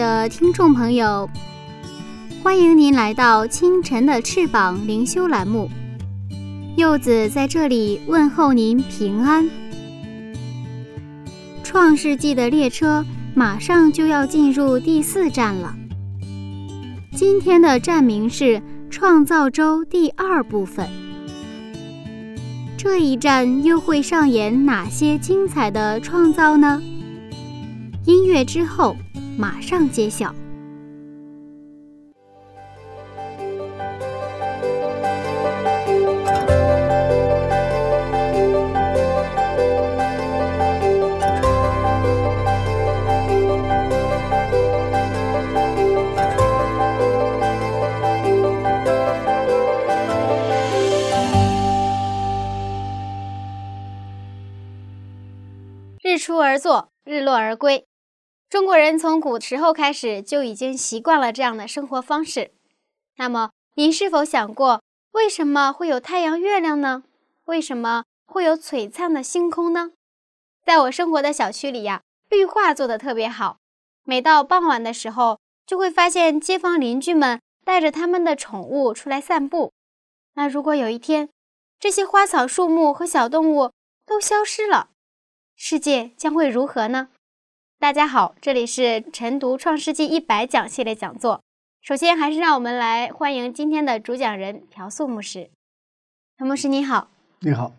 的听众朋友，欢迎您来到清晨的翅膀灵修栏目。柚子在这里问候您平安。创世纪的列车马上就要进入第四站了。今天的站名是创造周第二部分。这一站又会上演哪些精彩的创造呢？音乐之后。马上揭晓。日出而作，日落而归。中国人从古时候开始就已经习惯了这样的生活方式。那么，您是否想过，为什么会有太阳、月亮呢？为什么会有璀璨的星空呢？在我生活的小区里呀，绿化做得特别好。每到傍晚的时候，就会发现街坊邻居们带着他们的宠物出来散步。那如果有一天，这些花草树木和小动物都消失了，世界将会如何呢？大家好，这里是晨读《创世纪一百讲》系列讲座。首先，还是让我们来欢迎今天的主讲人朴素牧师。朴牧师，你好。你好。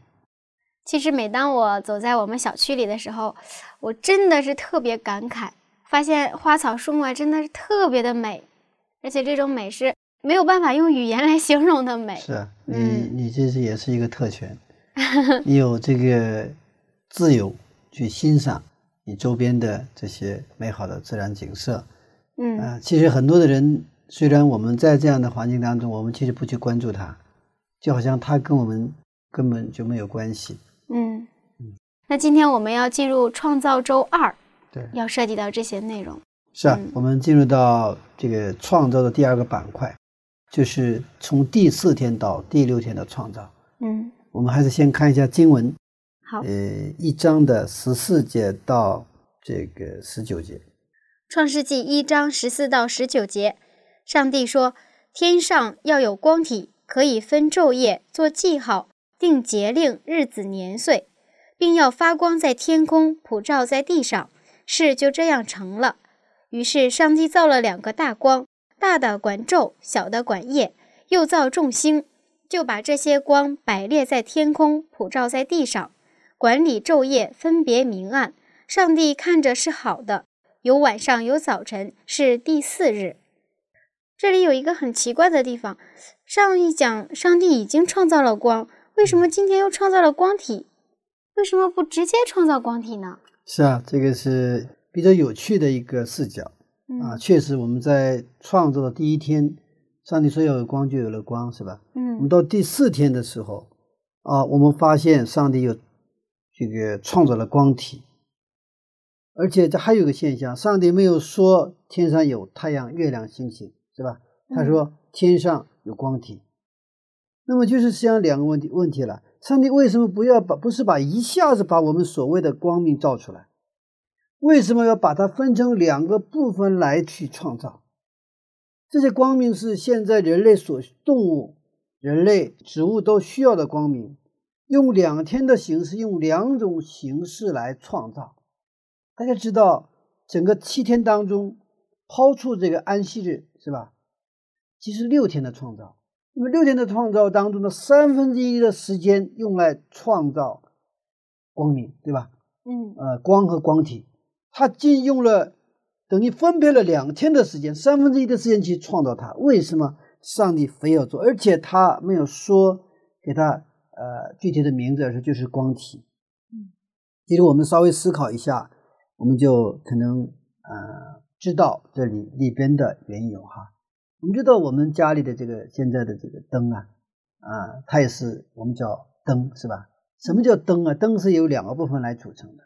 其实，每当我走在我们小区里的时候，我真的是特别感慨，发现花草树木啊，真的是特别的美，而且这种美是没有办法用语言来形容的美。是啊，你你这是也是一个特权，你有这个自由去欣赏。你周边的这些美好的自然景色，嗯啊，其实很多的人，虽然我们在这样的环境当中，我们其实不去关注它，就好像它跟我们根本就没有关系。嗯嗯。那今天我们要进入创造周二，对，要涉及到这些内容。是啊，我们进入到这个创造的第二个板块，就是从第四天到第六天的创造。嗯，我们还是先看一下经文。好，呃，一章的十四节到这个十九节，《创世纪》一章十四到十九节，上帝说：“天上要有光体，可以分昼夜，做记号，定节令、日子、年岁，并要发光在天空，普照在地上。”事就这样成了。于是上帝造了两个大光，大的管昼，小的管夜，又造众星，就把这些光摆列在天空，普照在地上。管理昼夜，分别明暗。上帝看着是好的，有晚上，有早晨，是第四日。这里有一个很奇怪的地方，上一讲上帝已经创造了光，为什么今天又创造了光体？为什么不直接创造光体呢？是啊，这个是比较有趣的一个视角啊。确实，我们在创造的第一天，上帝说要有光，就有了光，是吧？嗯。我们到第四天的时候啊，我们发现上帝有。这个创造了光体，而且这还有个现象，上帝没有说天上有太阳、月亮、星星，是吧？他说天上有光体。那么就是实际上两个问题问题了：上帝为什么不要把不是把一下子把我们所谓的光明照出来？为什么要把它分成两个部分来去创造？这些光明是现在人类所动物、人类、植物都需要的光明。用两天的形式，用两种形式来创造。大家知道，整个七天当中，抛出这个安息日，是吧？其实六天的创造。那么六天的创造当中的三分之一的时间用来创造光明，对吧？嗯。呃，光和光体，它仅用了等于分配了两天的时间，三分之一的时间去创造它。为什么？上帝非要做，而且他没有说给他呃具体的名字，是就是光体。嗯，其实我们稍微思考一下，我们就可能呃知道这里里边的缘由哈。我们知道我们家里的这个现在的这个灯啊，啊，它也是我们叫灯是吧？什么叫灯啊？灯是由两个部分来组成的，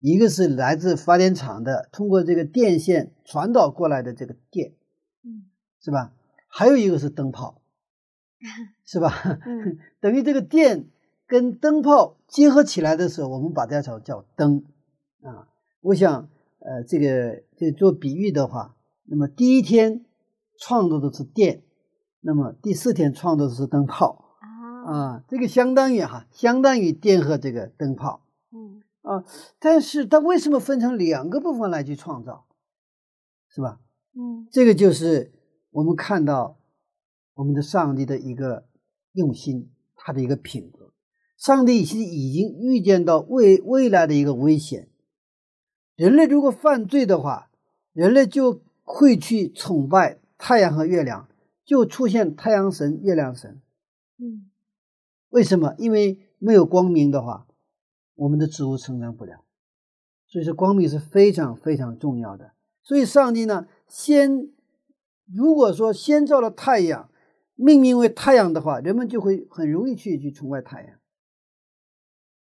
一个是来自发电厂的，通过这个电线传导过来的这个电，嗯，是吧？还有一个是灯泡，是吧？嗯 等于这个电跟灯泡结合起来的时候，我们把它叫叫灯啊。我想，呃，这个这做比喻的话，那么第一天创造的是电，那么第四天创造的是灯泡。啊，啊，这个相当于哈，相当于电和这个灯泡嗯啊。但是它为什么分成两个部分来去创造，是吧？嗯这个就是我们看到我们的上帝的一个用心，他的一个品格。上帝其实已经预见到未未来的一个危险，人类如果犯罪的话，人类就会去崇拜太阳和月亮，就出现太阳神、月亮神。嗯为什么？因为没有光明的话，我们的植物成长不了。所以说，光明是非常非常重要的。所以，上帝呢，先如果说先造了太阳，命名为太阳的话，人们就会很容易去去崇拜太阳，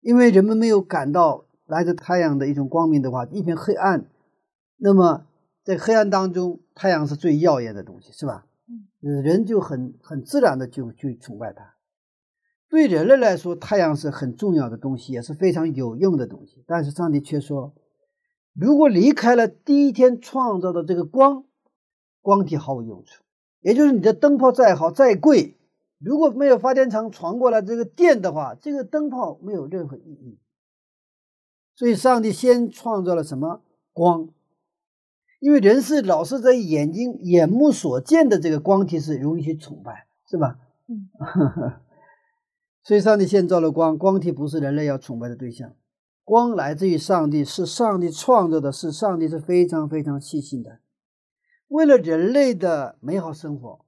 因为人们没有感到来自太阳的一种光明的话，一片黑暗。那么，在黑暗当中，太阳是最耀眼的东西，是吧？嗯，人就很很自然的就去崇拜它。对人类来说，太阳是很重要的东西，也是非常有用的东西。但是上帝却说，如果离开了第一天创造的这个光，光体毫无用处。也就是你的灯泡再好再贵，如果没有发电厂传过来这个电的话，这个灯泡没有任何意义。所以，上帝先创造了什么光？因为人是老是在眼睛、眼目所见的这个光体是容易去崇拜，是吧？嗯 所以，上帝先造了光，光体不是人类要崇拜的对象。光来自于上帝，是上帝创造的，是上帝是非常非常细心的。为了人类的美好生活，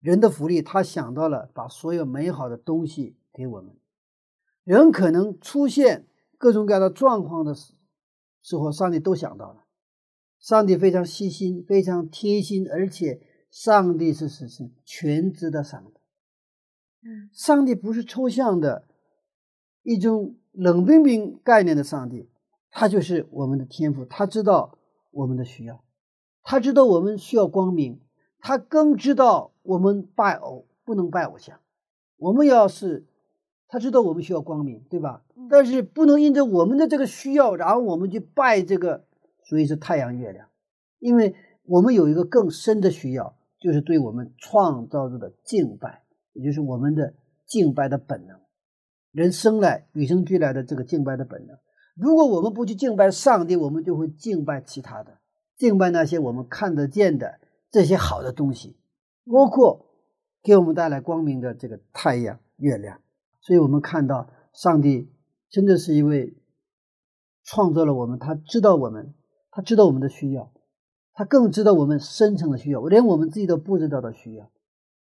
人的福利，他想到了把所有美好的东西给我们。人可能出现各种各样的状况的时时候，上帝都想到了。上帝非常细心，非常贴心，而且上帝是是是全知的上帝。嗯上帝不是抽象的一种冷冰冰概念的上帝，他就是我们的天赋，他知道我们的需要，他知道我们需要光明，他更知道我们拜偶不能拜偶像，我们要是他知道我们需要光明，对吧？但是不能因着我们的这个需要，然后我们去拜这个，所以是太阳月亮，因为我们有一个更深的需要，就是对我们创造者的敬拜。也就是我们的敬拜的本能，人生来与生俱来的这个敬拜的本能。如果我们不去敬拜上帝，我们就会敬拜其他的，敬拜那些我们看得见的这些好的东西，包括给我们带来光明的这个太阳、月亮。所以，我们看到上帝真的是一位创造了我们，他知道我们，他知道我们的需要，他更知道我们深层的需要，连我们自己都不知道的需要。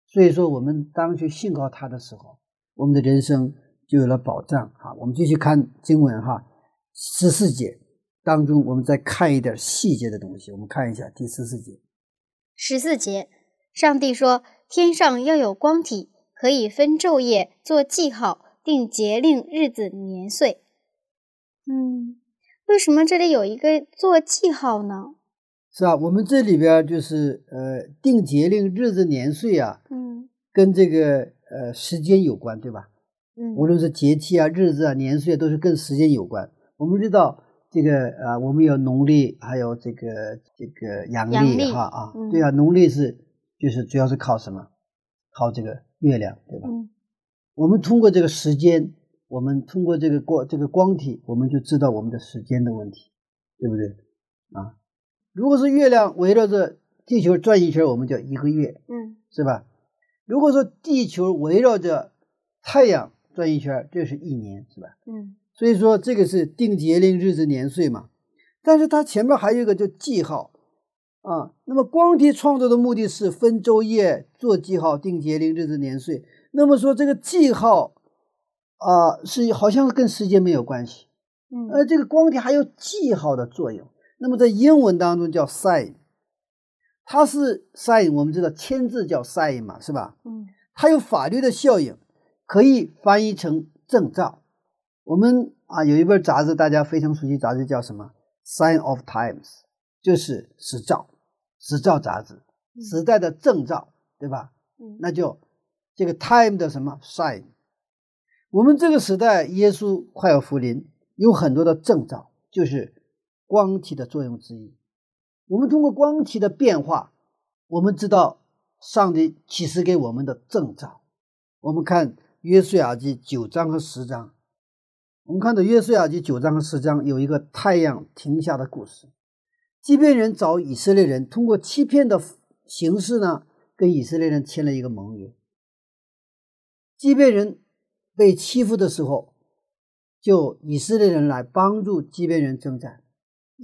所以说，我们当去信靠他的时候，我们的人生就有了保障。哈，我们继续看经文哈，十四节当中，我们再看一点细节的东西。我们看一下第十四节，十四节，上帝说：“天上要有光体，可以分昼夜，做记号，定节令、日子、年岁。”嗯，为什么这里有一个做记号呢？是啊？我们这里边就是呃，定节令、日子、年岁啊，嗯跟这个呃时间有关，对吧？嗯无论是节气啊、日子啊、年岁啊，都是跟时间有关。我们知道这个啊，我们有农历，还有这个这个阳阳历历哈啊，嗯对啊，农历是就是主要是靠什么？靠这个月亮，对吧？嗯我们通过这个时间，我们通过这个光这个光体，我们就知道我们的时间的问题，对不对？啊，如果是月亮围绕着地球转一圈，我们叫一个月，嗯是吧？如果说地球围绕着太阳转一圈，这是一年，是吧？嗯所以说这个是定节令、日子、年岁嘛。但是它前面还有一个叫记号，啊。那么光体创作的目的是分昼夜、做记号、定节令、日子年岁。那么说这个记号啊，是好像跟时间没有关系。嗯，而这个光体还有记号的作用。那么在英文当中叫 sign，它是 sign，我们知道签字叫 sign 嘛，是吧？嗯，它有法律的效应，可以翻译成证照。我们啊有一本杂志，大家非常熟悉，杂志叫什么？Sign of Times，就是时照，时照杂志，时代的证照，对吧？嗯，那就这个 time 的什么 sign？我们这个时代，耶稣快要复临，有很多的证照，就是光体的作用之一。我们通过光体的变化，我们知道上帝启示给我们的证照。我们看约书亚记九章和十章，我们看到约书亚记九章和十章有一个太阳停下的故事。即便人找以色列人通过欺骗的形式呢，跟以色列人签了一个盟约。即便人被欺负的时候，就以色列人来帮助即便人征战。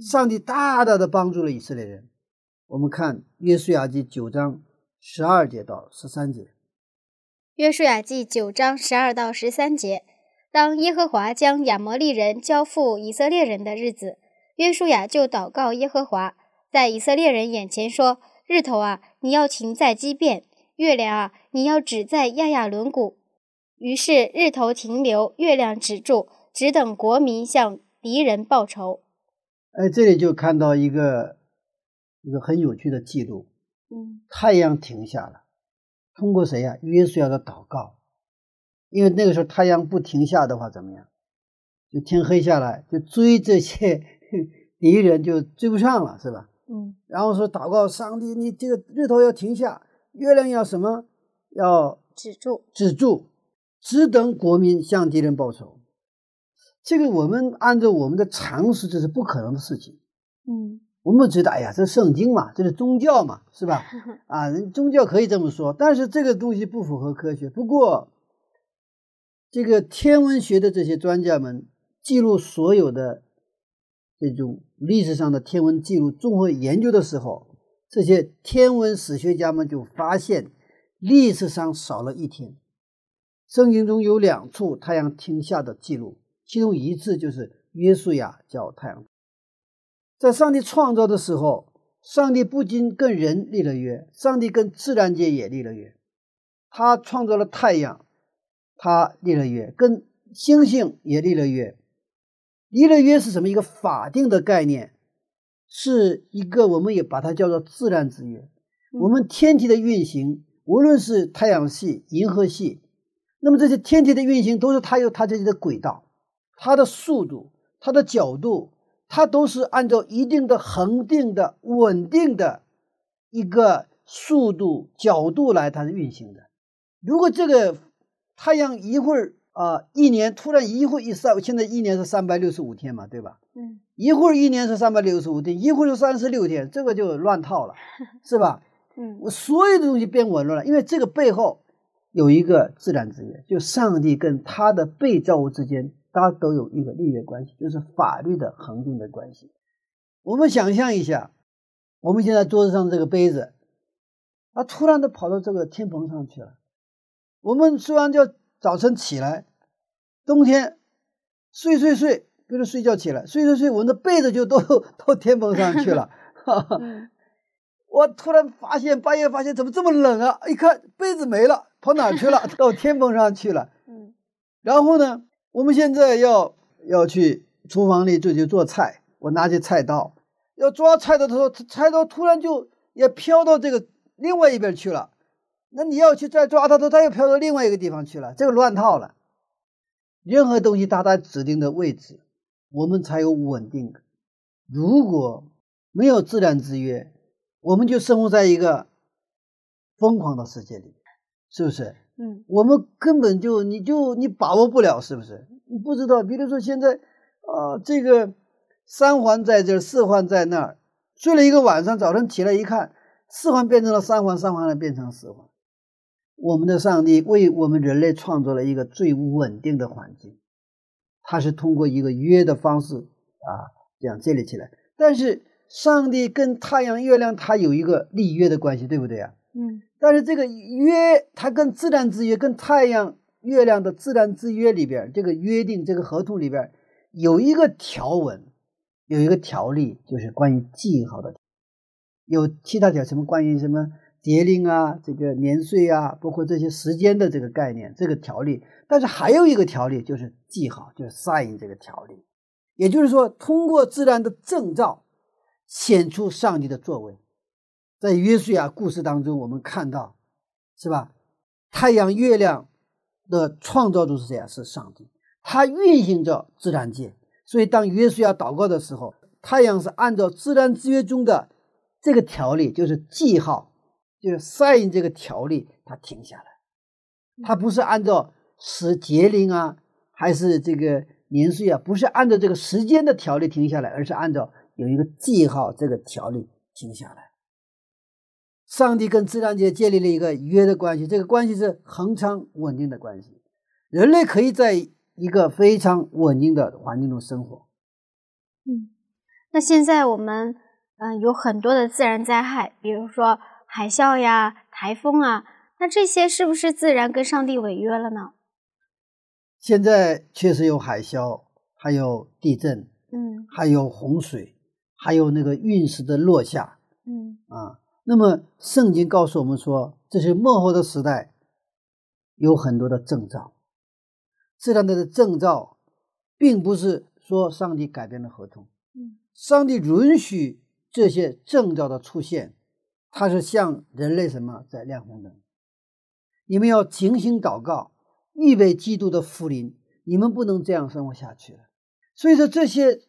上帝大大的帮助了以色列人。我们看约书亚记九章十二节到十三节。约书亚记九章十二到十三节，当耶和华将亚摩利人交付以色列人的日子，约书亚就祷告耶和华，在以色列人眼前说：“日头啊，你要停在基变；月亮啊，你要止在亚亚伦谷。”于是日头停留，月亮止住，只等国民向敌人报仇。哎，这里就看到一个一个很有趣的记录。嗯太阳停下了，通过谁呀、约书亚的祷告。因为那个时候太阳不停下的话，怎么样？就天黑下来，就追这些 敌人就追不上了，是吧？嗯然后说祷告上帝，你这个日头要停下，月亮要什么？要止住。止住，只等国民向敌人报仇。这个我们按照我们的常识，这是不可能的事情。嗯我们觉得，哎呀，这圣经嘛，这是宗教嘛，是吧？啊，人宗教可以这么说，但是这个东西不符合科学。不过，这个天文学的这些专家们记录所有的这种历史上的天文记录，综合研究的时候，这些天文史学家们就发现历史上少了一天。圣经中有两处太阳停下的记录，其中一次就是约书亚叫太阳。在上帝创造的时候，上帝不仅跟人立了约，上帝跟自然界也立了约。他创造了太阳，他立了约，跟星星也立了约。立了约是什么？一个法定的概念，是一个我们也把它叫做自然之约。我们天体的运行，无论是太阳系、银河系，那么这些天体的运行都是它有它自己的轨道，它的速度、它的角度。它都是按照一定的恒定的、稳定的一个速度、角度来它是运行的。如果这个太阳一会儿啊，一年突然一会儿一三，现在一年是三百六十五天嘛，对吧？嗯一会儿一年是三百六十五天，一会儿是三十六天，这个就乱套了，是吧？嗯我所有的东西变紊乱了，因为这个背后有一个自然之约，就上帝跟他的被造物之间。他都有一个立约关系，就是法律的恒定的关系。我们想象一下，我们现在桌子上这个杯子，它突然的跑到这个天棚上去了。我们虽然叫早晨起来，冬天睡睡睡，比如睡觉起来睡睡睡，我们的被子就都 到天棚上去了。嗯 我突然发现半夜发现怎么这么冷啊？一看被子没了，跑哪去了？到天棚上去了。嗯然后呢？我们现在要要去厨房里自己做菜，我拿起菜刀要抓菜的时候，菜刀突然就也飘到这个另外一边去了。那你要去再抓它的时候，它又飘到另外一个地方去了，这个乱套了。任何东西它在指定的位置，我们才有稳定感。如果没有自然制约，我们就生活在一个疯狂的世界里，是不是？嗯我们根本就你就你把握不了，是不是？你不知道，比如说现在，呃，这个三环在这儿，四环在那儿，睡了一个晚上，早晨起来一看，四环变成了三环，三环了变成四环。我们的上帝为我们人类创造了一个最稳定的环境，他是通过一个约的方式啊这样建立起来。但是上帝跟太阳、月亮它有一个立约的关系，对不对啊？嗯但是这个约，它跟自然之约、跟太阳、月亮的自然之约里边，这个约定、这个合同里边有一个条文，有一个条例，就是关于记号的。有其他条什么关于什么节令啊、这个年岁啊，包括这些时间的这个概念，这个条例。但是还有一个条例，就是记号，就是 sign 这个条例。也就是说，通过自然的征兆，显出上帝的作为。在约书亚故事当中，我们看到，是吧？太阳、月亮的创造主是谁啊？是上帝，他运行着自然界。所以，当约书亚祷告的时候，太阳是按照自然之约中的这个条例，就是记号，就是 sign 这个条例，它停下来。它不是按照时节令啊，还是这个年岁啊，不是按照这个时间的条例停下来，而是按照有一个记号这个条例停下来。上帝跟自然界建立了一个约的关系，这个关系是恒常稳定的关系。人类可以在一个非常稳定的环境中生活。嗯，那现在我们嗯、呃有很多的自然灾害，比如说海啸呀、台风啊，那这些是不是自然跟上帝违约了呢？现在确实有海啸，还有地震，嗯还有洪水，还有那个陨石的落下嗯啊。那么圣经告诉我们说，这是幕后的时代，有很多的征兆。自然的征兆，并不是说上帝改变了合同，嗯上帝允许这些征兆的出现，它是向人类什么在亮红灯。你们要警醒祷告，预备基督的福临。你们不能这样生活下去了。所以说这些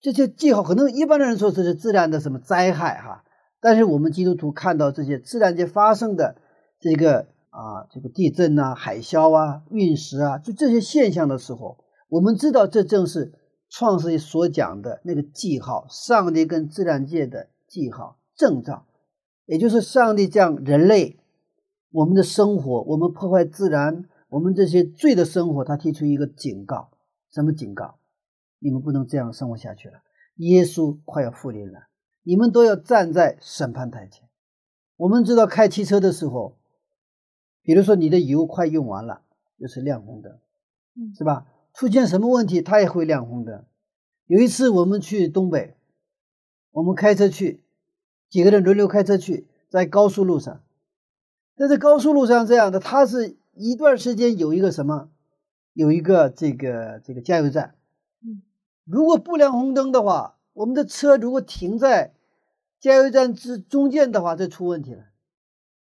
这些记号，可能一般的人说这是自然的什么灾害哈，但是我们基督徒看到这些自然界发生的这个啊这个地震啊、海啸啊、陨石啊，就这些现象的时候，我们知道这正是创世纪所讲的那个记号，上帝跟自然界的记号征兆，也就是上帝将人类我们的生活，我们破坏自然，我们这些罪的生活，他提出一个警告，什么警告？你们不能这样生活下去了。耶稣快要复临了，你们都要站在审判台前。我们知道开汽车的时候，比如说你的油快用完了，就是亮红灯，嗯是吧？出现什么问题，它也会亮红灯。有一次我们去东北，我们开车去，几个人轮流开车去，在高速路上，在这高速路上这样的，它是一段时间有一个什么，有一个这个这个加油站，嗯，如果不亮红灯的话，我们的车如果停在加油站之中间的话，这出问题了。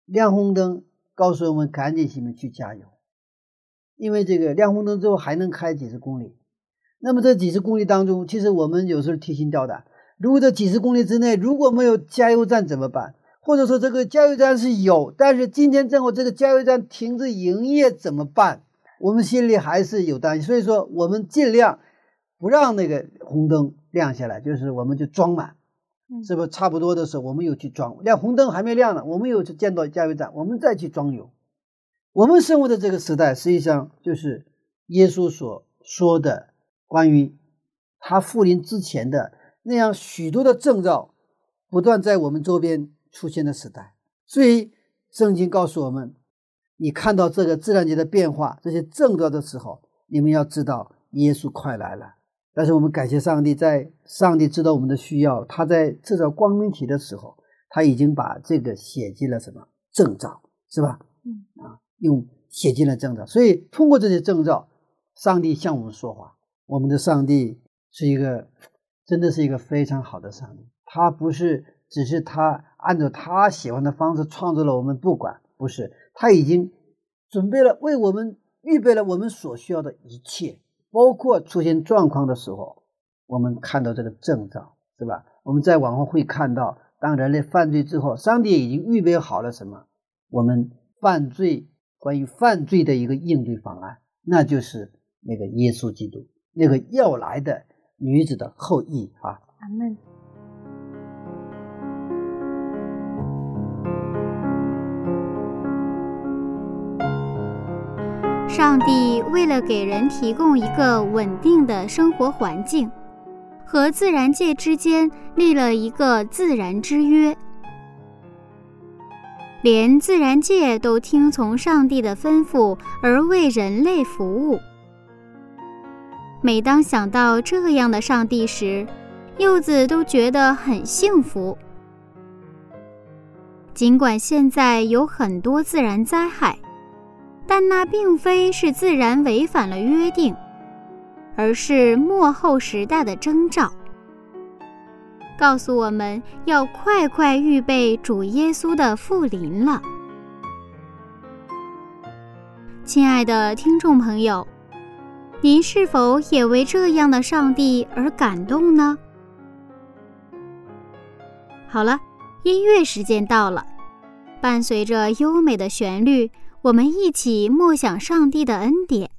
亮红灯告诉我们赶紧行们去加油，因为这个亮红灯之后还能开几十公里。那么这几十公里当中，其实我们有时候提心吊胆，如果这几十公里之内如果没有加油站怎么办？或者说这个加油站是有，但是今天正好这个加油站停止营业怎么办？我们心里还是有担心，所以说我们尽量不让那个红灯亮下来，就是我们就装满，嗯是不是差不多的时候我们又去装，亮红灯还没亮呢，我们又去见到加油站，我们再去装油。我们生活的这个时代，实际上就是耶稣所说的关于他复临之前的那样许多的征兆，不断在我们周边出现的时代。所以圣经告诉我们，你看到这个自然界的变化，这些征兆的时候，你们要知道耶稣快来了。但是我们感谢上帝，在上帝知道我们的需要，他在制造光明体的时候，他已经把这个写进了什么征兆，是吧？嗯啊，用写进了征兆。所以通过这些征兆，上帝向我们说话。我们的上帝是一个，真的是一个非常好的上帝。他不是只是他按照他喜欢的方式创造了我们，不管不是，他已经准备了为我们预备了我们所需要的一切，包括出现状况的时候，我们看到这个征兆，是吧？我们再往后会看到，当人类犯罪之后，上帝已经预备好了什么？我们犯罪关于犯罪的一个应对方案，那就是那个耶稣基督，那个要来的女子的后裔啊。阿门。上帝为了给人提供一个稳定的生活环境，和自然界之间立了一个自然之约，连自然界都听从上帝的吩咐而为人类服务。每当想到这样的上帝时，柚子都觉得很幸福。尽管现在有很多自然灾害，但那并非是自然违反了约定，而是末后时代的征兆，告诉我们要快快预备主耶稣的复临了。亲爱的听众朋友。您是否也为这样的上帝而感动呢？好了，音乐时间到了，伴随着优美的旋律，我们一起默想上帝的恩典。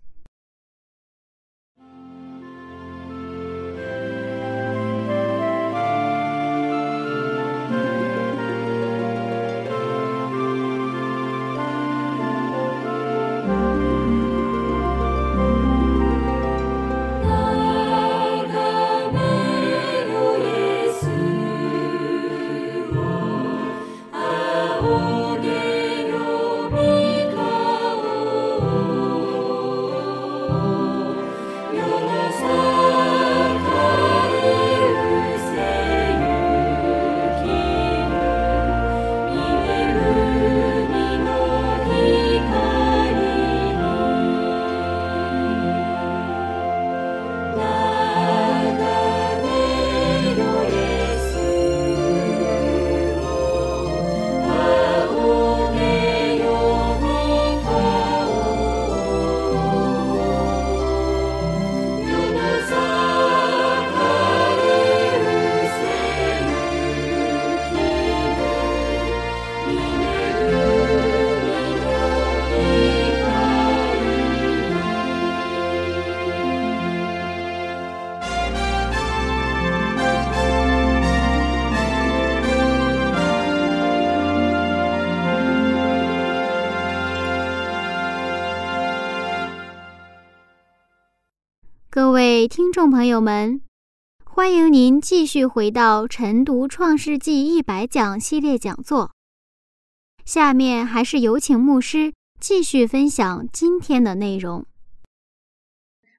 众朋友们，欢迎您继续回到晨读《创世纪一百讲》系列讲座。下面还是有请牧师继续分享今天的内容。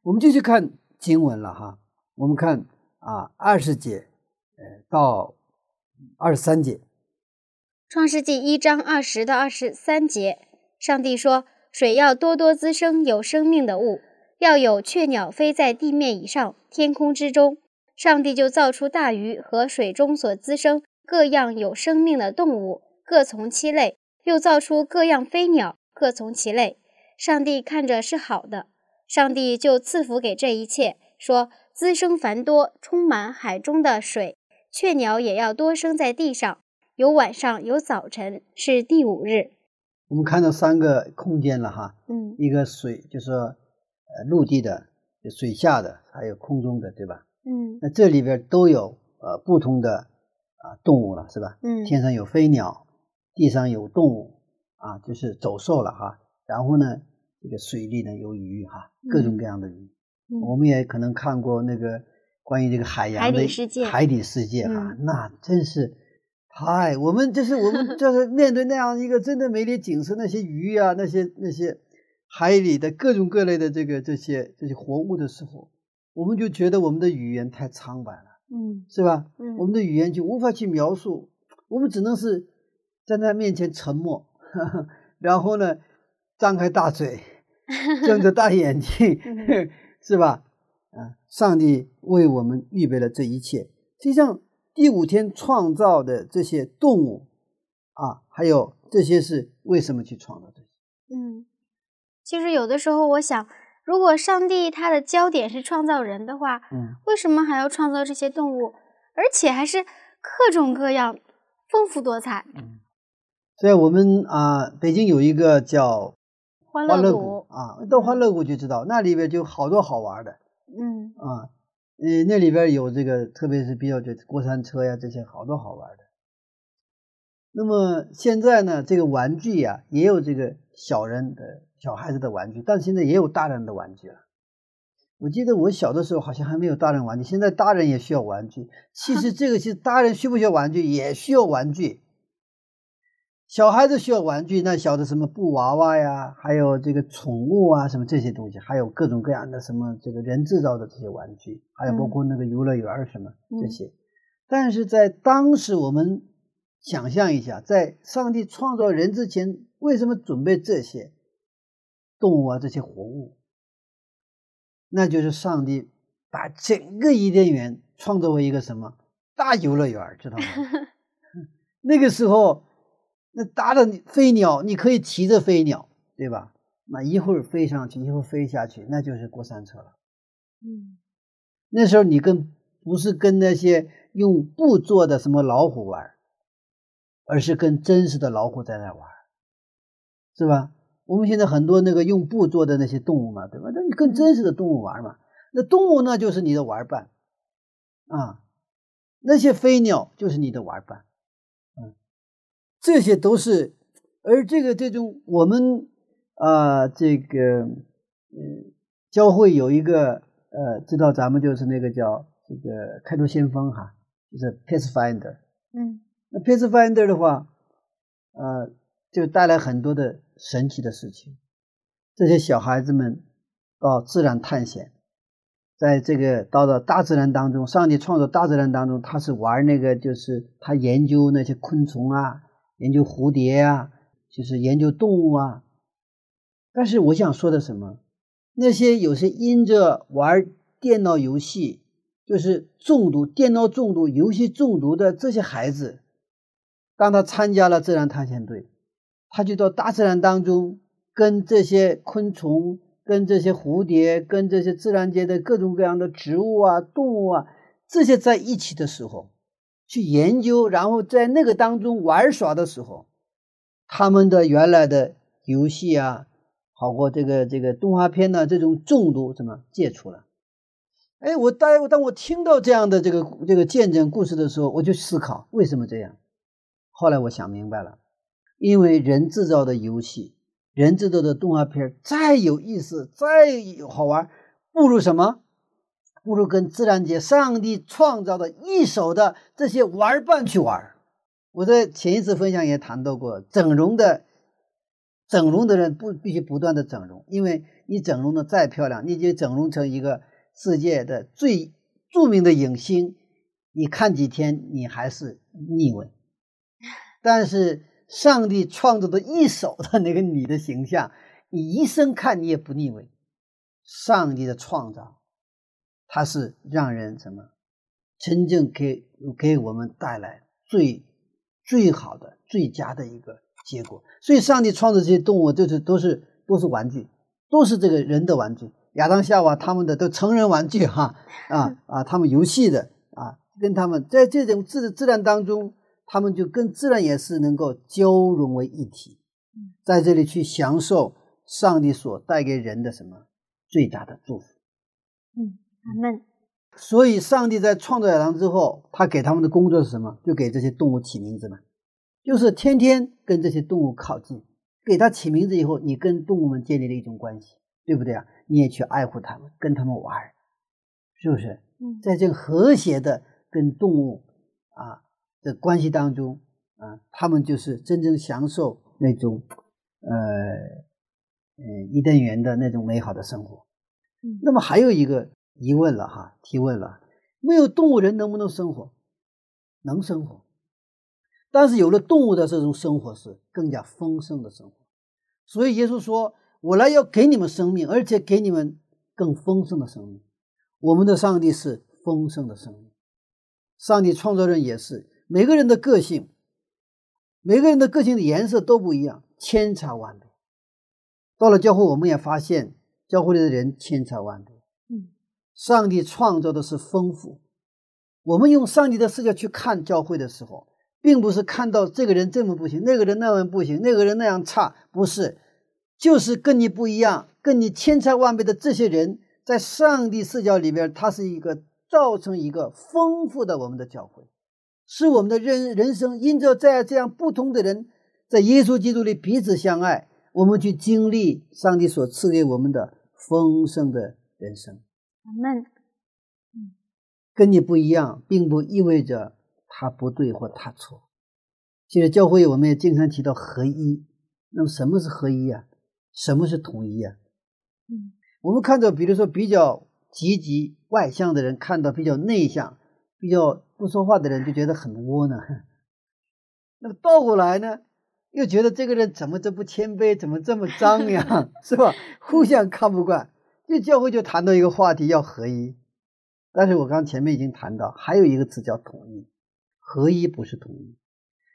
我们继续看经文了哈，我们看啊二十节，呃到二十三节，《创世纪》一章二十到二十三节，上帝说：“水要多多滋生有生命的物。”要有雀鸟飞在地面以上，天空之中，上帝就造出大鱼和水中所滋生各样有生命的动物，各从其类；又造出各样飞鸟，各从其类。上帝看着是好的，上帝就赐福给这一切，说：滋生繁多，充满海中的水；雀鸟也要多生在地上。有晚上，有早晨，是第五日。我们看到三个空间了哈，嗯，一个水就是说。呃，陆地的、水下的，还有空中的，对吧？嗯，那这里边都有呃不同的啊动物了，是吧？嗯，天上有飞鸟，地上有动物啊，就是走兽了哈。然后呢，这个水里呢有鱼哈，各种各样的鱼。我们也可能看过那个关于这个海洋的海底世界，海底世界哈，那真是太我们就是我们就是面对那样一个真的美丽景色，那些鱼啊，那些那些。海里的各种各类的这个这些这些活物的时候，我们就觉得我们的语言太苍白了，嗯，是吧？嗯，我们的语言就无法去描述，我们只能是在他面前沉默，然后呢，张开大嘴，睁着大眼睛，是吧？啊，上帝为我们预备了这一切。实际上，第五天创造的这些动物啊，还有这些是为什么去创造这些？嗯。其实有的时候，我想，如果上帝他的焦点是创造人的话，嗯，为什么还要创造这些动物，而且还是各种各样、丰富多彩？嗯，在我们啊，北京有一个叫欢乐谷啊，到欢乐谷就知道，那里边就好多好玩的，嗯啊，呃，那里边有这个，特别是比较就过山车呀，这些好多好玩的。那么现在呢，这个玩具呀，也有这个小人的。小孩子的玩具，但现在也有大人的玩具了。我记得我小的时候好像还没有大人玩具，现在大人也需要玩具。其实这个是大人需不需要玩具，也需要玩具。小孩子需要玩具，那小的什么布娃娃呀，还有这个宠物啊，什么这些东西，还有各种各样的什么这个人制造的这些玩具，还有包括那个游乐园什么这些。但是在当时，我们想象一下，在上帝创造人之前，为什么准备这些动物啊，这些活物？那就是上帝把整个伊甸园创作为一个什么大游乐园，知道吗？那个时候。那大的飞鸟，你可以骑着飞鸟，对吧？那一会儿飞上去，一会儿飞下去，那就是过山车了。嗯，那时候你跟不是跟那些用布做的什么老虎玩，而是跟真实的老虎在那玩，是吧？我们现在很多那个用布做的那些动物嘛，对吧？那你跟真实的动物玩嘛？那动物那就是你的玩伴啊，那些飞鸟就是你的玩伴。嗯这些都是，而这个这种我们啊，这个嗯，教会有一个呃，知道咱们就是那个叫这个开拓先锋哈，就是 Pathfinder，嗯，那 Pathfinder 的话，呃，就带来很多的神奇的事情。这些小孩子们到自然探险，在这个到了大自然当中，上帝创造大自然当中，他是玩那个，就是他研究那些昆虫啊。研究蝴蝶啊，就是研究动物啊。但是我想说的什么？那些有些因着玩电脑游戏，就是中毒、电脑中毒、游戏中毒的这些孩子，当他参加了自然探险队，他就到大自然当中，跟这些昆虫、跟这些蝴蝶、跟这些自然界的各种各样的植物啊、动物啊，这些在一起的时候。去研究，然后在那个当中玩耍的时候，他们的原来的游戏啊，好过这个这个动画片呢，这种中毒怎么戒除了？哎，我当当我听到这样的这个这个见证故事的时候，我就思考为什么这样。后来我想明白了，因为人制造的游戏，人制造的动画片再有意思，再好玩，不如什么？不如跟自然界、上帝创造的一手的这些玩伴去玩。我在前一次分享也谈到过，整容的整容的人不必须不断的整容，因为你整容的再漂亮，你就整容成一个世界的最著名的影星，你看几天你还是腻味。但是上帝创造的一手的那个你的形象，你一生看你也不腻味。上帝的创造。它是让人什么真正给给我们带来最最好的最佳的一个结果。所以，上帝创造这些动物，就是都是都是玩具，都是这个人的玩具。亚当夏娃他们的都成人玩具哈啊啊，他们游戏的啊，跟他们在这种自自然当中，他们就跟自然也是能够交融为一体，在这里去享受上帝所带给人的什么最大的祝福。嗯。他们，所以上帝在创造亚当之后，他给他们的工作是什么？就给这些动物起名字嘛，就是天天跟这些动物靠近，给它起名字以后，你跟动物们建立了一种关系，对不对啊？你也去爱护它们，跟它们玩，是不是？嗯，在这个和谐的跟动物啊的关系当中啊，他们就是真正享受那种呃嗯伊甸园的那种美好的生活。嗯，那么还有一个。疑问了哈，提问了，没有动物人能不能生活？能生活，但是有了动物的这种生活是更加丰盛的生活。所以耶稣说：“我来要给你们生命，而且给你们更丰盛的生命。”我们的上帝是丰盛的生命，上帝创造人也是每个人的个性，每个人的个性的颜色都不一样，千差万别。到了教会，我们也发现教会里的人千差万别。嗯上帝创造的是丰富，我们用上帝的视角去看教会的时候，并不是看到这个人这么不行，那个人那样不行，那个人那样差，不是，就是跟你不一样，跟你千差万别的这些人，在上帝视角里边，他是一个造成一个丰富的我们的教会，使我们的人人生因着在这样不同的人在耶稣基督里彼此相爱，我们去经历上帝所赐给我们的丰盛的人生。们，跟你不一样，并不意味着他不对或他错。其实教会我们也经常提到合一，那么什么是合一啊？什么是统一啊？嗯，我们看到，比如说比较积极外向的人，看到比较内向、比较不说话的人，就觉得很窝囊。那么倒过来呢，又觉得这个人怎么这不谦卑，怎么这么张扬，是吧？互相看不惯。就教会就谈到一个话题，要合一。但是我刚前面已经谈到，还有一个词叫统一。合一不是统一，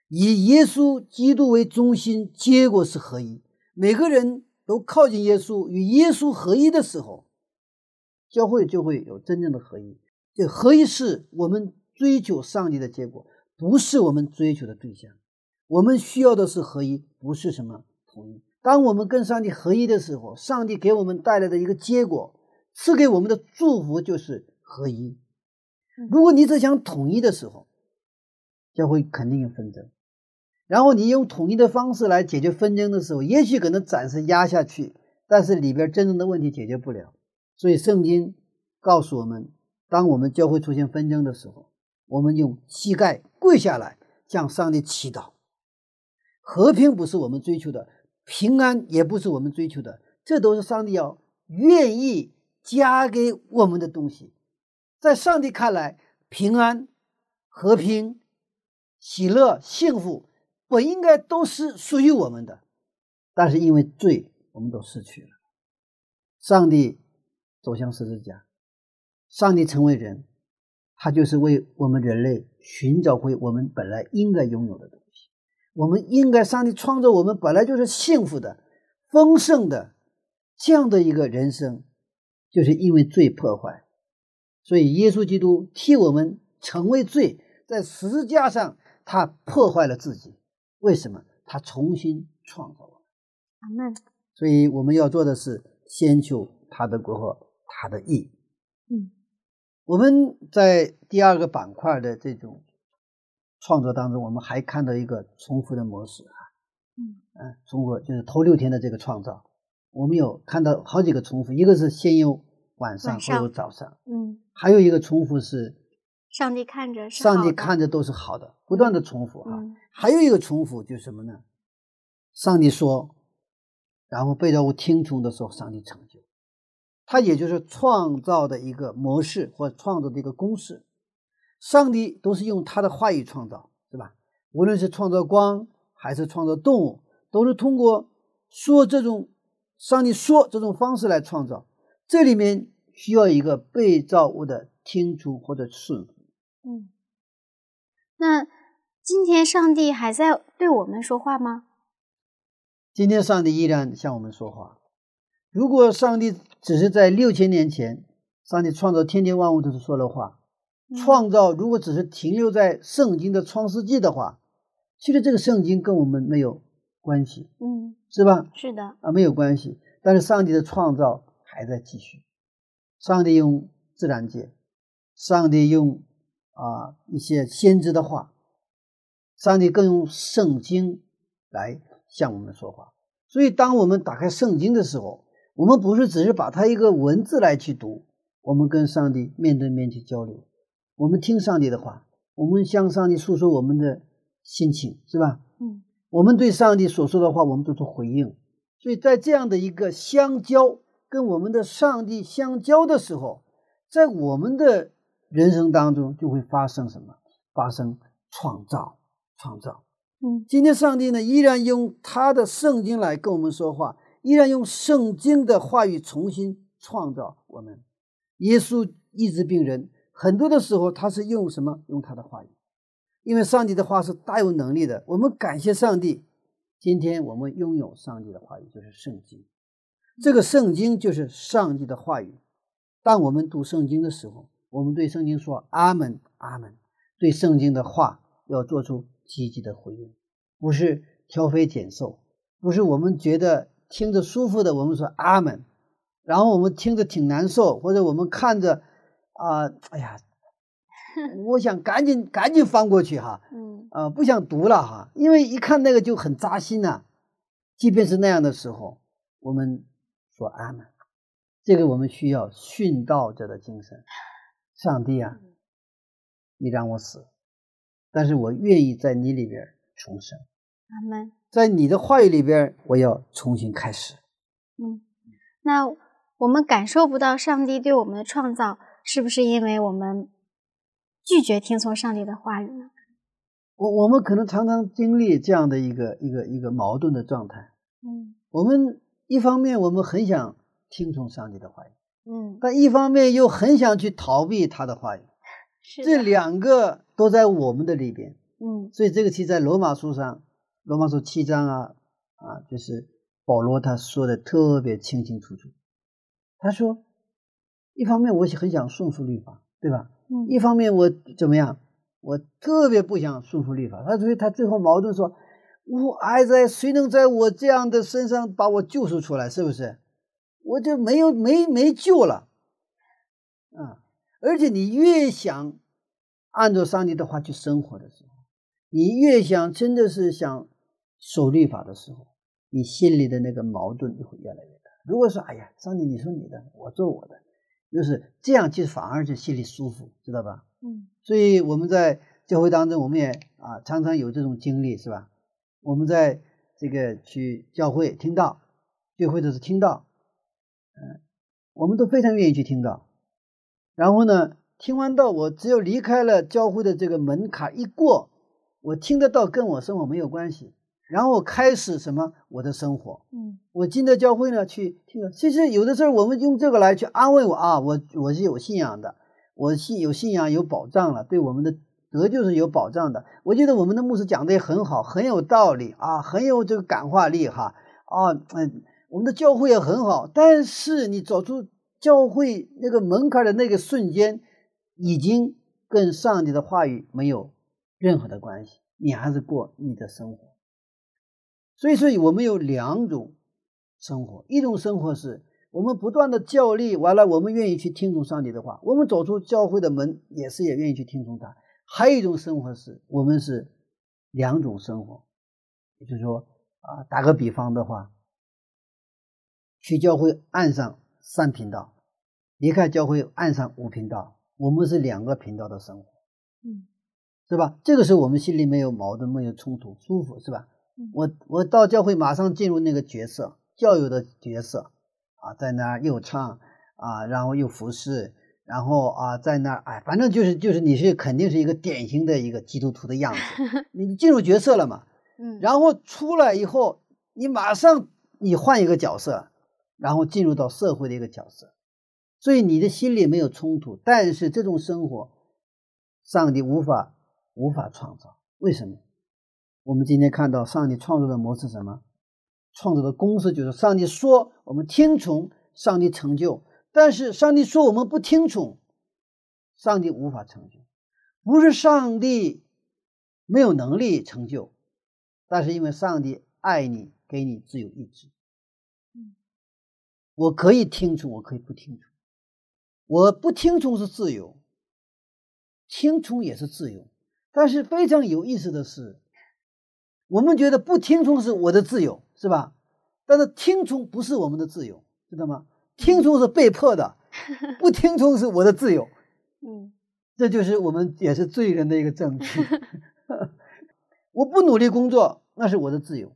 以耶稣基督为中心，结果是合一。每个人都靠近耶稣，与耶稣合一的时候，教会就会有真正的合一。这合一是我们追求上帝的结果，不是我们追求的对象。我们需要的是合一，不是什么统一。当我们跟上帝合一的时候，上帝给我们带来的一个结果，赐给我们的祝福就是合一。如果你只想统一的时候，教会肯定有纷争。然后你用统一的方式来解决纷争的时候，也许可能暂时压下去，但是里边真正的问题解决不了。所以圣经告诉我们，当我们教会出现纷争的时候，我们用膝盖跪下来向上帝祈祷。和平不是我们追求的。平安也不是我们追求的，这都是上帝要愿意加给我们的东西。在上帝看来，平安、和平、喜乐、幸福本应该都是属于我们的，但是因为罪，我们都失去了。上帝走向十字架，上帝成为人，他就是为我们人类寻找回我们本来应该拥有的东西。我们应该，上帝创造我们本来就是幸福的、丰盛的这样的一个人生，就是因为罪破坏，所以耶稣基督替我们成为罪，在十字架上他破坏了自己。为什么？他重新创造了。阿门。所以我们要做的是先求他的国和他的义。嗯，我们在第二个板块的这种。创作当中，我们还看到一个重复的模式啊，嗯嗯，重复就是头六天的这个创造，我们有看到好几个重复，一个是先有晚上，后有早上，嗯，还有一个重复是上帝看着，上帝看着都是好的，不断的重复哈，还有一个重复就是什么呢？上帝说，然后被造物听从的时候，上帝成就，它也就是创造的一个模式或创造的一个公式。上帝都是用他的话语创造，是吧？无论是创造光还是创造动物，都是通过说这种上帝说这种方式来创造。这里面需要一个被造物的听从或者顺服。嗯，那今天上帝还在对我们说话吗？今天上帝依然向我们说话。如果上帝只是在六千年前，上帝创造天地万物都是说了话。创造如果只是停留在圣经的创世纪的话，其实这个圣经跟我们没有关系，嗯，是吧？是的，啊，没有关系。但是上帝的创造还在继续，上帝用自然界，上帝用啊一些先知的话，上帝更用圣经来向我们说话。所以，当我们打开圣经的时候，我们不是只是把它一个文字来去读，我们跟上帝面对面去交流。我们听上帝的话，我们向上帝诉说我们的心情，是吧？嗯，我们对上帝所说的话，我们做出回应。所以在这样的一个相交，跟我们的上帝相交的时候，在我们的人生当中就会发生什么？发生创造，创造。嗯，今天上帝呢，依然用他的圣经来跟我们说话，依然用圣经的话语重新创造我们。耶稣医治病人。很多的时候，他是用什么？用他的话语，因为上帝的话是大有能力的。我们感谢上帝，今天我们拥有上帝的话语，就是圣经。这个圣经就是上帝的话语。当我们读圣经的时候，我们对圣经说“阿门，阿门”。对圣经的话要做出积极的回应，不是挑肥拣瘦，不是我们觉得听着舒服的，我们说“阿门”，然后我们听着挺难受，或者我们看着。啊，哎呀，我想赶紧赶紧翻过去哈，嗯，啊，不想读了哈，因为一看那个就很扎心呐。即便是那样的时候，我们说阿门，这个我们需要殉道者的精神。上帝啊，你让我死，但是我愿意在你里边重生。阿门。在你的话语里边，我要重新开始。嗯，那我们感受不到上帝对我们的创造，是不是因为我们拒绝听从上帝的话语呢？我我们可能常常经历这样的一个一个一个矛盾的状态。嗯我们一方面我们很想听从上帝的话语，嗯，但一方面又很想去逃避他的话语。是，这两个都在我们的里边，嗯所以这个其实在罗马书上，罗马书七章啊啊，就是保罗他说的特别清清楚楚。他说，一方面我很想顺服律法，对吧？嗯一方面我怎么样？我特别不想顺服律法。他所以他最后矛盾说：“我哀哉，谁能在我这样的身上把我救赎出来？是不是？我就没有没没救了啊！而且你越想按照上帝的话去生活的时候，你越想真的是想守律法的时候，你心里的那个矛盾就会越来越大。如果说哎呀，上帝你说你的，我做我的，就是这样，其实反而就心里舒服，知道吧？嗯所以我们在教会当中，我们也啊常常有这种经历，是吧？我们在这个去教会听到，聚会的是听到，嗯，我们都非常愿意去听到。然后呢，听完道，我只有离开了教会的这个门槛一过，我听得到跟我生活没有关系。然后开始什么我的生活，嗯我进到教会呢去听了。其实有的时候我们用这个来去安慰我啊，我我是有信仰的，我信有信仰有保障了，对我们的德就是有保障的。我觉得我们的牧师讲的也很好，很有道理啊，很有这个感化力哈啊嗯，我们的教会也很好。但是你走出教会那个门槛的那个瞬间，已经跟上帝的话语没有任何的关系，你还是过你的生活。所以说，我们有两种生活，一种生活是我们不断的教力，完了我们愿意去听从上帝的话，我们走出教会的门也是也愿意去听从他；还有一种生活是我们是两种生活，也就是说啊，打个比方的话，去教会按上三频道，离开教会按上五频道，我们是两个频道的生活，嗯是吧？这个时候我们心里没有矛盾，没有冲突，舒服，是吧？嗯我我到教会马上进入那个角色，教友的角色啊，在那儿又唱啊，然后又服侍，然后啊，在那儿哎，反正就是就是你是肯定是一个典型的一个基督徒的样子，你进入角色了嘛，嗯，然后出来以后，你马上你换一个角色，然后进入到社会的一个角色，所以你的心里没有冲突，但是这种生活，上帝无法无法创造，为什么？我们今天看到上帝创造的模式是什么？创造的公式就是上帝说我们听从，上帝成就；但是上帝说我们不听从，上帝无法成就。不是上帝没有能力成就，但是因为上帝爱你，给你自由意志。嗯我可以听从，我可以不听从。我不听从是自由，听从也是自由。但是非常有意思的是，我们觉得不听从是我的自由，是吧？但是听从不是我们的自由，知道吗？听从是被迫的，不听从是我的自由。嗯这就是我们也是罪人的一个证据。我不努力工作，那是我的自由；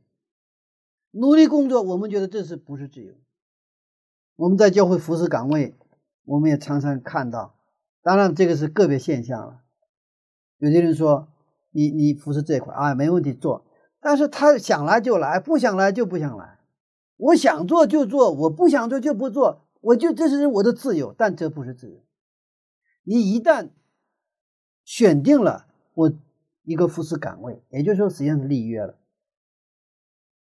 努力工作，我们觉得这是不是自由？我们在教会服侍岗位，我们也常常看到，当然这个是个别现象了。有些人说你你服侍这块啊没问题做，但是他想来就来，不想来就不想来。我想做就做，我不想做就不做，我就这是我的自由，但这不是自由。你一旦选定了我一个服侍岗位，也就是说实际上是立约了，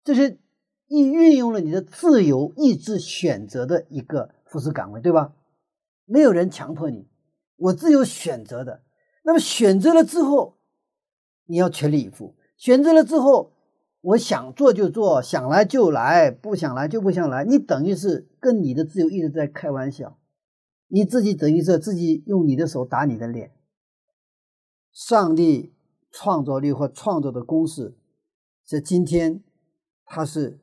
这是运运用了你的自由意志选择的一个服侍岗位，对吧？没有人强迫你，我自由选择的。那么选择了之后，你要全力以赴。选择了之后，我想做就做，想来就来，不想来就不想来。你等于是跟你的自由意志在开玩笑，你自己等于是自己用你的手打你的脸。上帝创造力或创造的公式，在今天，他是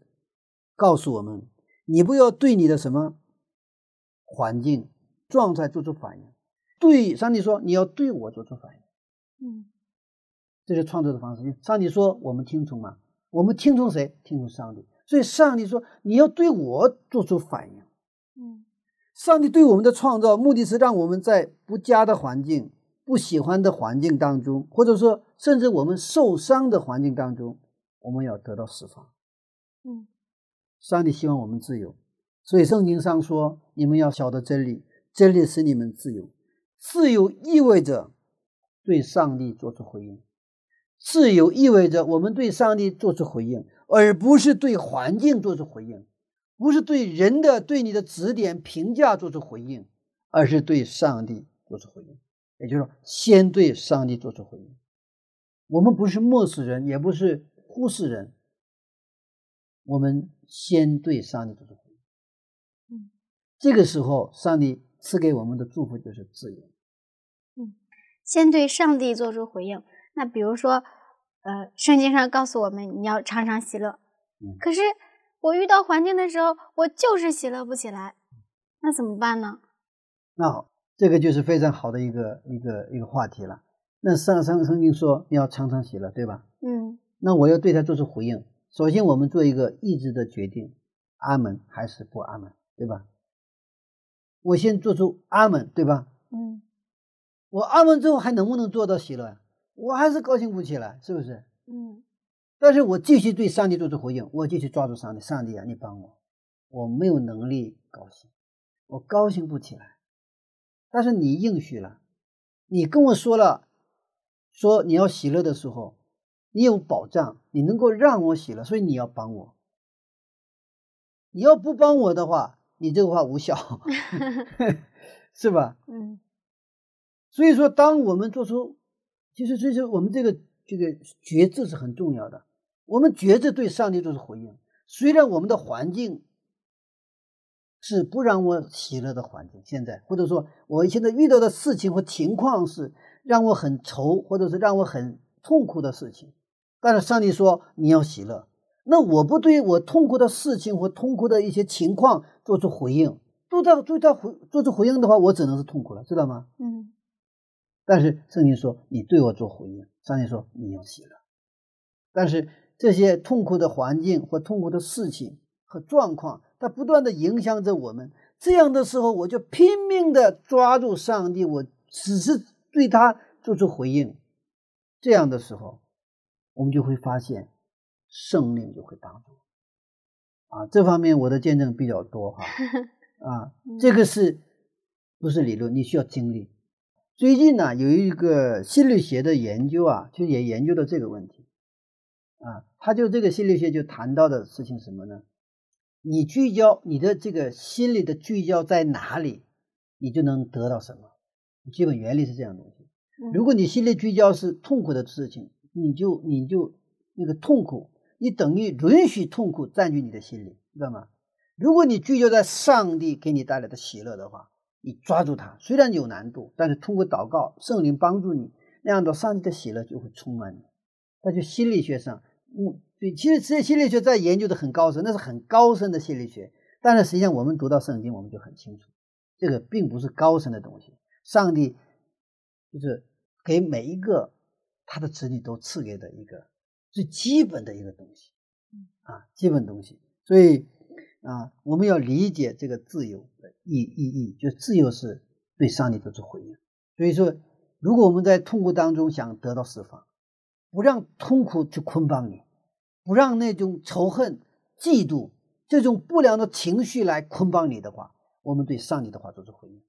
告诉我们：你不要对你的什么环境状态做出反应。对上帝说：“你要对我做出反应。”嗯，这是创造的方式。上帝说：“我们听从吗？我们听从谁？听从上帝。所以上帝说：你要对我做出反应。”嗯，上帝对我们的创造目的是让我们在不佳的环境、不喜欢的环境当中，或者说甚至我们受伤的环境当中，我们要得到释放。嗯，上帝希望我们自由，所以圣经上说：“你们要晓得真理，真理使你们自由。”自由意味着对上帝做出回应，自由意味着我们对上帝做出回应，而不是对环境做出回应，不是对人的对你的指点评价做出回应，而是对上帝做出回应。也就是说，先对上帝做出回应。我们不是漠视人，也不是忽视人，我们先对上帝做出回应。嗯，这个时候，上帝赐给我们的祝福就是自由。先对上帝做出回应。那比如说，呃，圣经上告诉我们你要常常喜乐。嗯。可是我遇到环境的时候，我就是喜乐不起来，那怎么办呢？那好，这个就是非常好的一个一个一个话题了。那上上圣经说你要常常喜乐，对吧？嗯。那我要对他做出回应。首先，我们做一个意志的决定：阿门还是不阿门，对吧？我先做出阿门，对吧？嗯。我安完之后还能不能做到喜乐？我还是高兴不起来，是不是？嗯。但是我继续对上帝做出回应，我继续抓住上帝，上帝啊，你帮我，我没有能力高兴，我高兴不起来。但是你应许了，你跟我说了，说你要喜乐的时候，你有保障，你能够让我喜乐，所以你要帮我。你要不帮我的话，你这个话无效，是吧？嗯。所以说，当我们做出，其实，所以说，我们这个这个觉知是很重要的。我们觉知对上帝做出回应，虽然我们的环境是不让我喜乐的环境，现在或者说我现在遇到的事情或情况是让我很愁，或者是让我很痛苦的事情，但是上帝说你要喜乐，那我不对我痛苦的事情或痛苦的一些情况做出回应，做到对他回做出回应的话，我只能是痛苦了，知道吗？嗯。但是圣经说你对我做回应，上帝说你要喜乐。但是这些痛苦的环境或痛苦的事情和状况，它不断的影响着我们。这样的时候，我就拼命的抓住上帝，我只是对他做出回应。这样的时候，我们就会发现圣灵就会帮助。啊，这方面我的见证比较多哈。啊，这个是不是理论？你需要经历。最近呢，有一个心理学的研究啊，就也研究到这个问题，啊，他就这个心理学就谈到的事情什么呢？你聚焦你的这个心理的聚焦在哪里，你就能得到什么。基本原理是这样东西。如果你心理聚焦是痛苦的事情，你就你就那个痛苦，你等于允许痛苦占据你的心里，知道吗？如果你聚焦在上帝给你带来的喜乐的话。你抓住它，虽然有难度，但是通过祷告，圣灵帮助你，那样的上帝的喜乐就会充满你。那就心理学上，嗯，对，其实这心理学在研究的很高深，那是很高深的心理学。但是实际上，我们读到圣经，我们就很清楚，这个并不是高深的东西。上帝就是给每一个他的子女都赐给的一个最基本的一个东西，啊，基本东西。所以。啊，我们要理解这个自由的意意义，就自由是对上帝做出回应。所以说，如果我们在痛苦当中想得到释放，不让痛苦去捆绑你，不让那种仇恨、嫉妒这种不良的情绪来捆绑你的话，我们对上帝的话做出回应，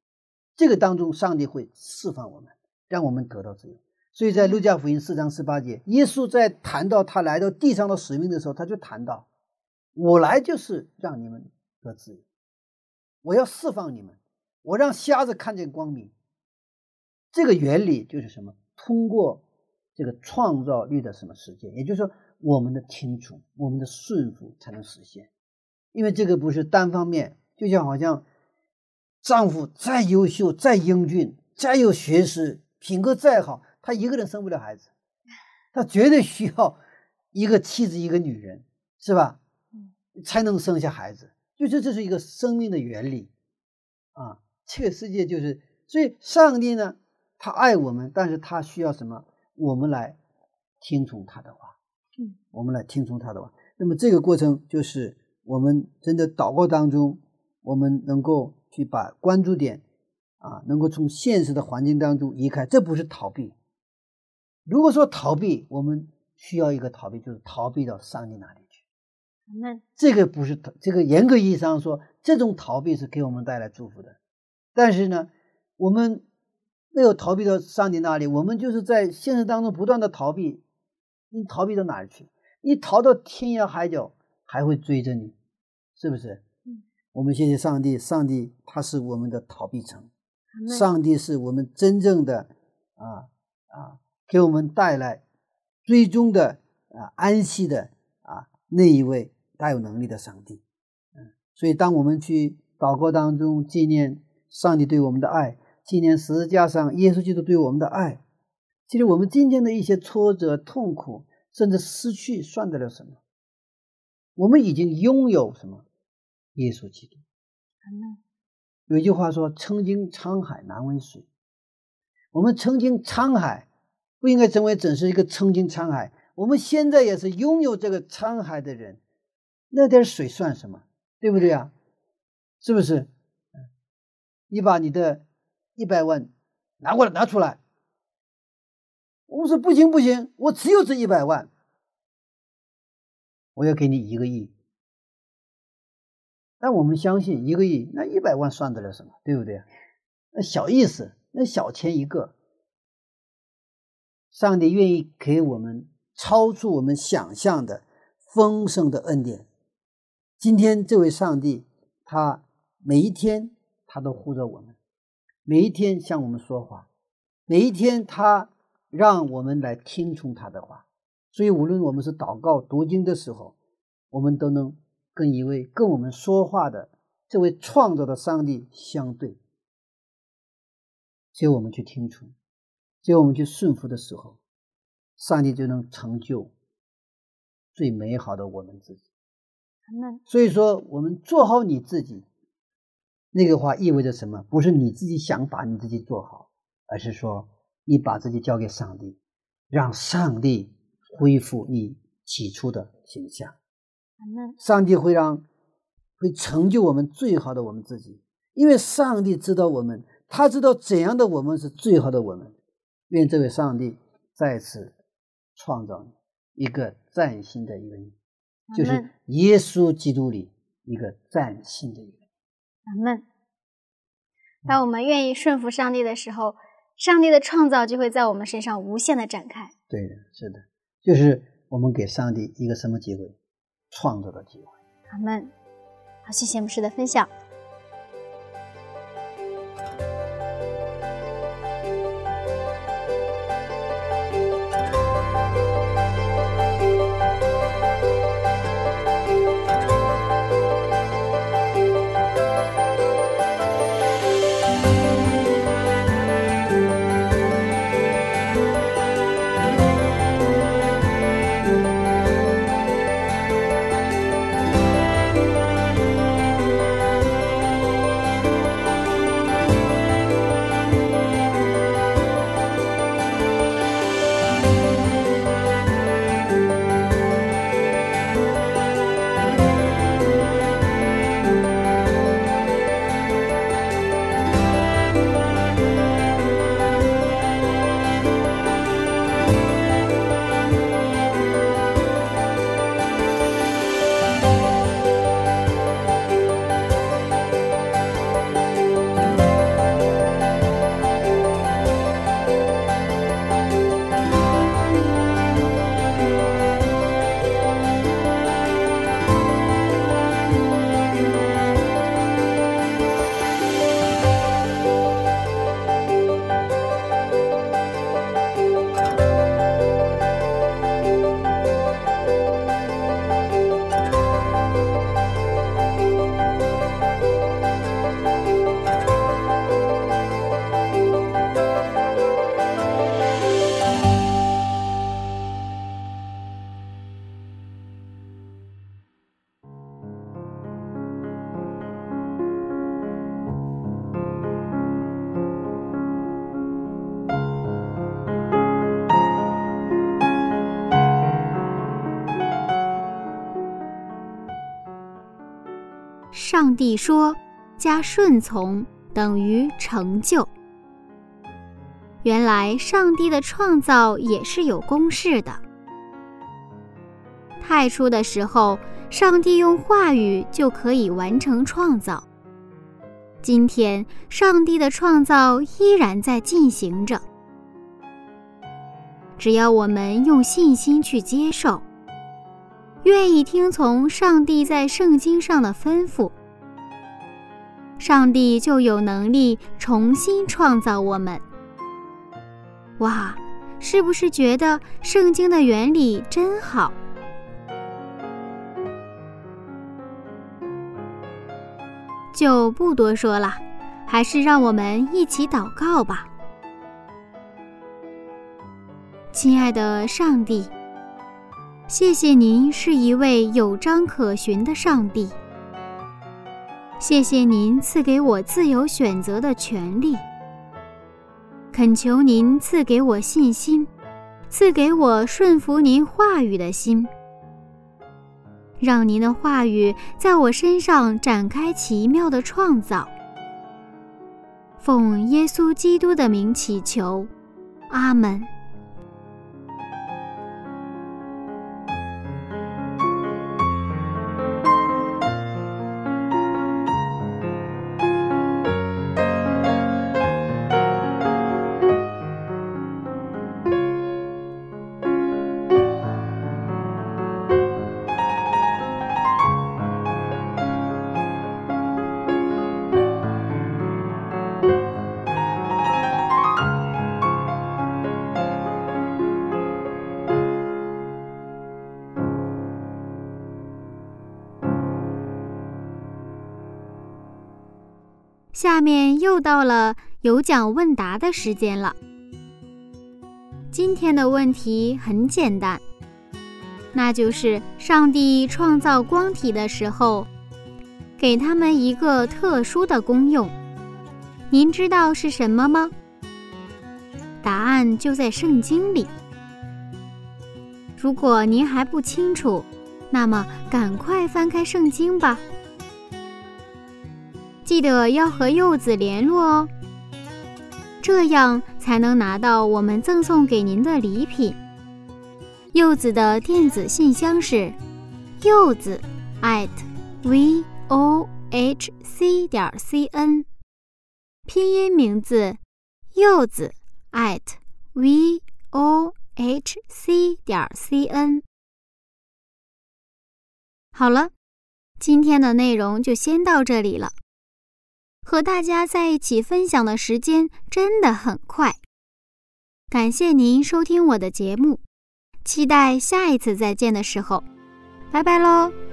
这个当中上帝会释放我们，让我们得到自由。所以在路加福音四章十八节，耶稣在谈到他来到地上的使命的时候，他就谈到。我来就是让你们得自由，我要释放你们，我让瞎子看见光明。这个原理就是什么？通过这个创造力的什么实践？也就是说，我们的听从、我们的顺服才能实现。因为这个不是单方面，就像好像丈夫再优秀、再英俊、再有学识、品格再好，他一个人生不了孩子，他绝对需要一个妻子、一个女人，是吧？才能生下孩子，就这这是一个生命的原理，啊，这个世界就是，所以上帝呢，他爱我们，但是他需要什么？我们来听从他的话，嗯，我们来听从他的话。那么这个过程就是我们真的祷告当中，我们能够去把关注点啊，能够从现实的环境当中移开，这不是逃避。如果说逃避，我们需要一个逃避，就是逃避到上帝那里去。那这个不是这个严格意义上说，这种逃避是给我们带来祝福的。但是呢，我们没有逃避到上帝那里，我们就是在现实当中不断的逃避。你逃避到哪里去？你逃到天涯海角，还会追着你，是不是？嗯。我们谢谢上帝，上帝他是我们的逃避城，上帝是我们真正的啊啊。给我们带来最终的啊安息的啊那一位大有能力的上帝，嗯，所以当我们去祷告当中纪念上帝对我们的爱，纪念十字架上耶稣基督对我们的爱，其实我们今天的一些挫折、痛苦，甚至失去，算得了什么？我们已经拥有什么？耶稣基督。有一句话说：“曾经沧海难为水。”我们曾经沧海。不应该成为只是一个曾经沧海，我们现在也是拥有这个沧海的人，那点水算什么？对不对啊？是不是？你把你的一百万拿过来，拿出来。我说不行不行，我只有这一百万，我要给你一个亿。但我们相信一个亿，那一百万算得了什么？对不对？那小意思，那小钱一个。上帝愿意给我们超出我们想象的丰盛的恩典。今天这位上帝，他每一天他都护着我们，每一天向我们说话，每一天他让我们来听从他的话。所以，无论我们是祷告、读经的时候，我们都能跟一位跟我们说话的这位创造的上帝相对，只有我们去听从。只有我们去顺服的时候，上帝就能成就最美好的我们自己。所以说，我们做好你自己，那个话意味着什么？不是你自己想把你自己做好，而是说你把自己交给上帝，让上帝恢复你起初的形象。上帝会让会成就我们最好的我们自己，因为上帝知道我们，他知道怎样的我们是最好的我们。愿这位上帝再次创造一个崭新的一个你，就是耶稣基督里一个崭新的一个。阿门。当我们愿意顺服上帝的时候，上帝的创造就会在我们身上无限的展开。对的，是的，就是我们给上帝一个什么机会？创造的机会。阿门。好，谢谢牧师的分享。上帝说加顺从等于成就。原来上帝的创造也是有公式的。太初的时候，上帝用话语就可以完成创造。今天，上帝的创造依然在进行着。只要我们用信心去接受，愿意听从上帝在圣经上的吩咐，上帝就有能力重新创造我们。哇，是不是觉得圣经的原理真好？就不多说了，还是让我们一起祷告吧。亲爱的上帝，谢谢您是一位有章可循的上帝。谢谢您赐给我自由选择的权利。恳求您赐给我信心，赐给我顺服您话语的心。让您的话语在我身上展开奇妙的创造。奉耶稣基督的名祈求，阿门。又到了有奖问答的时间了。今天的问题很简单，那就是上帝创造光体的时候，给他们一个特殊的功用。您知道是什么吗？答案就在圣经里。如果您还不清楚，那么赶快翻开圣经吧。记得要和柚子联络哦，这样才能拿到我们赠送给您的礼品。柚子的电子信箱是柚子 at v o h c 点 c n，拼音名字柚子 at v o h c 点 c n。好了，今天的内容就先到这里了。和大家在一起分享的时间真的很快，感谢您收听我的节目，期待下一次再见的时候，拜拜喽。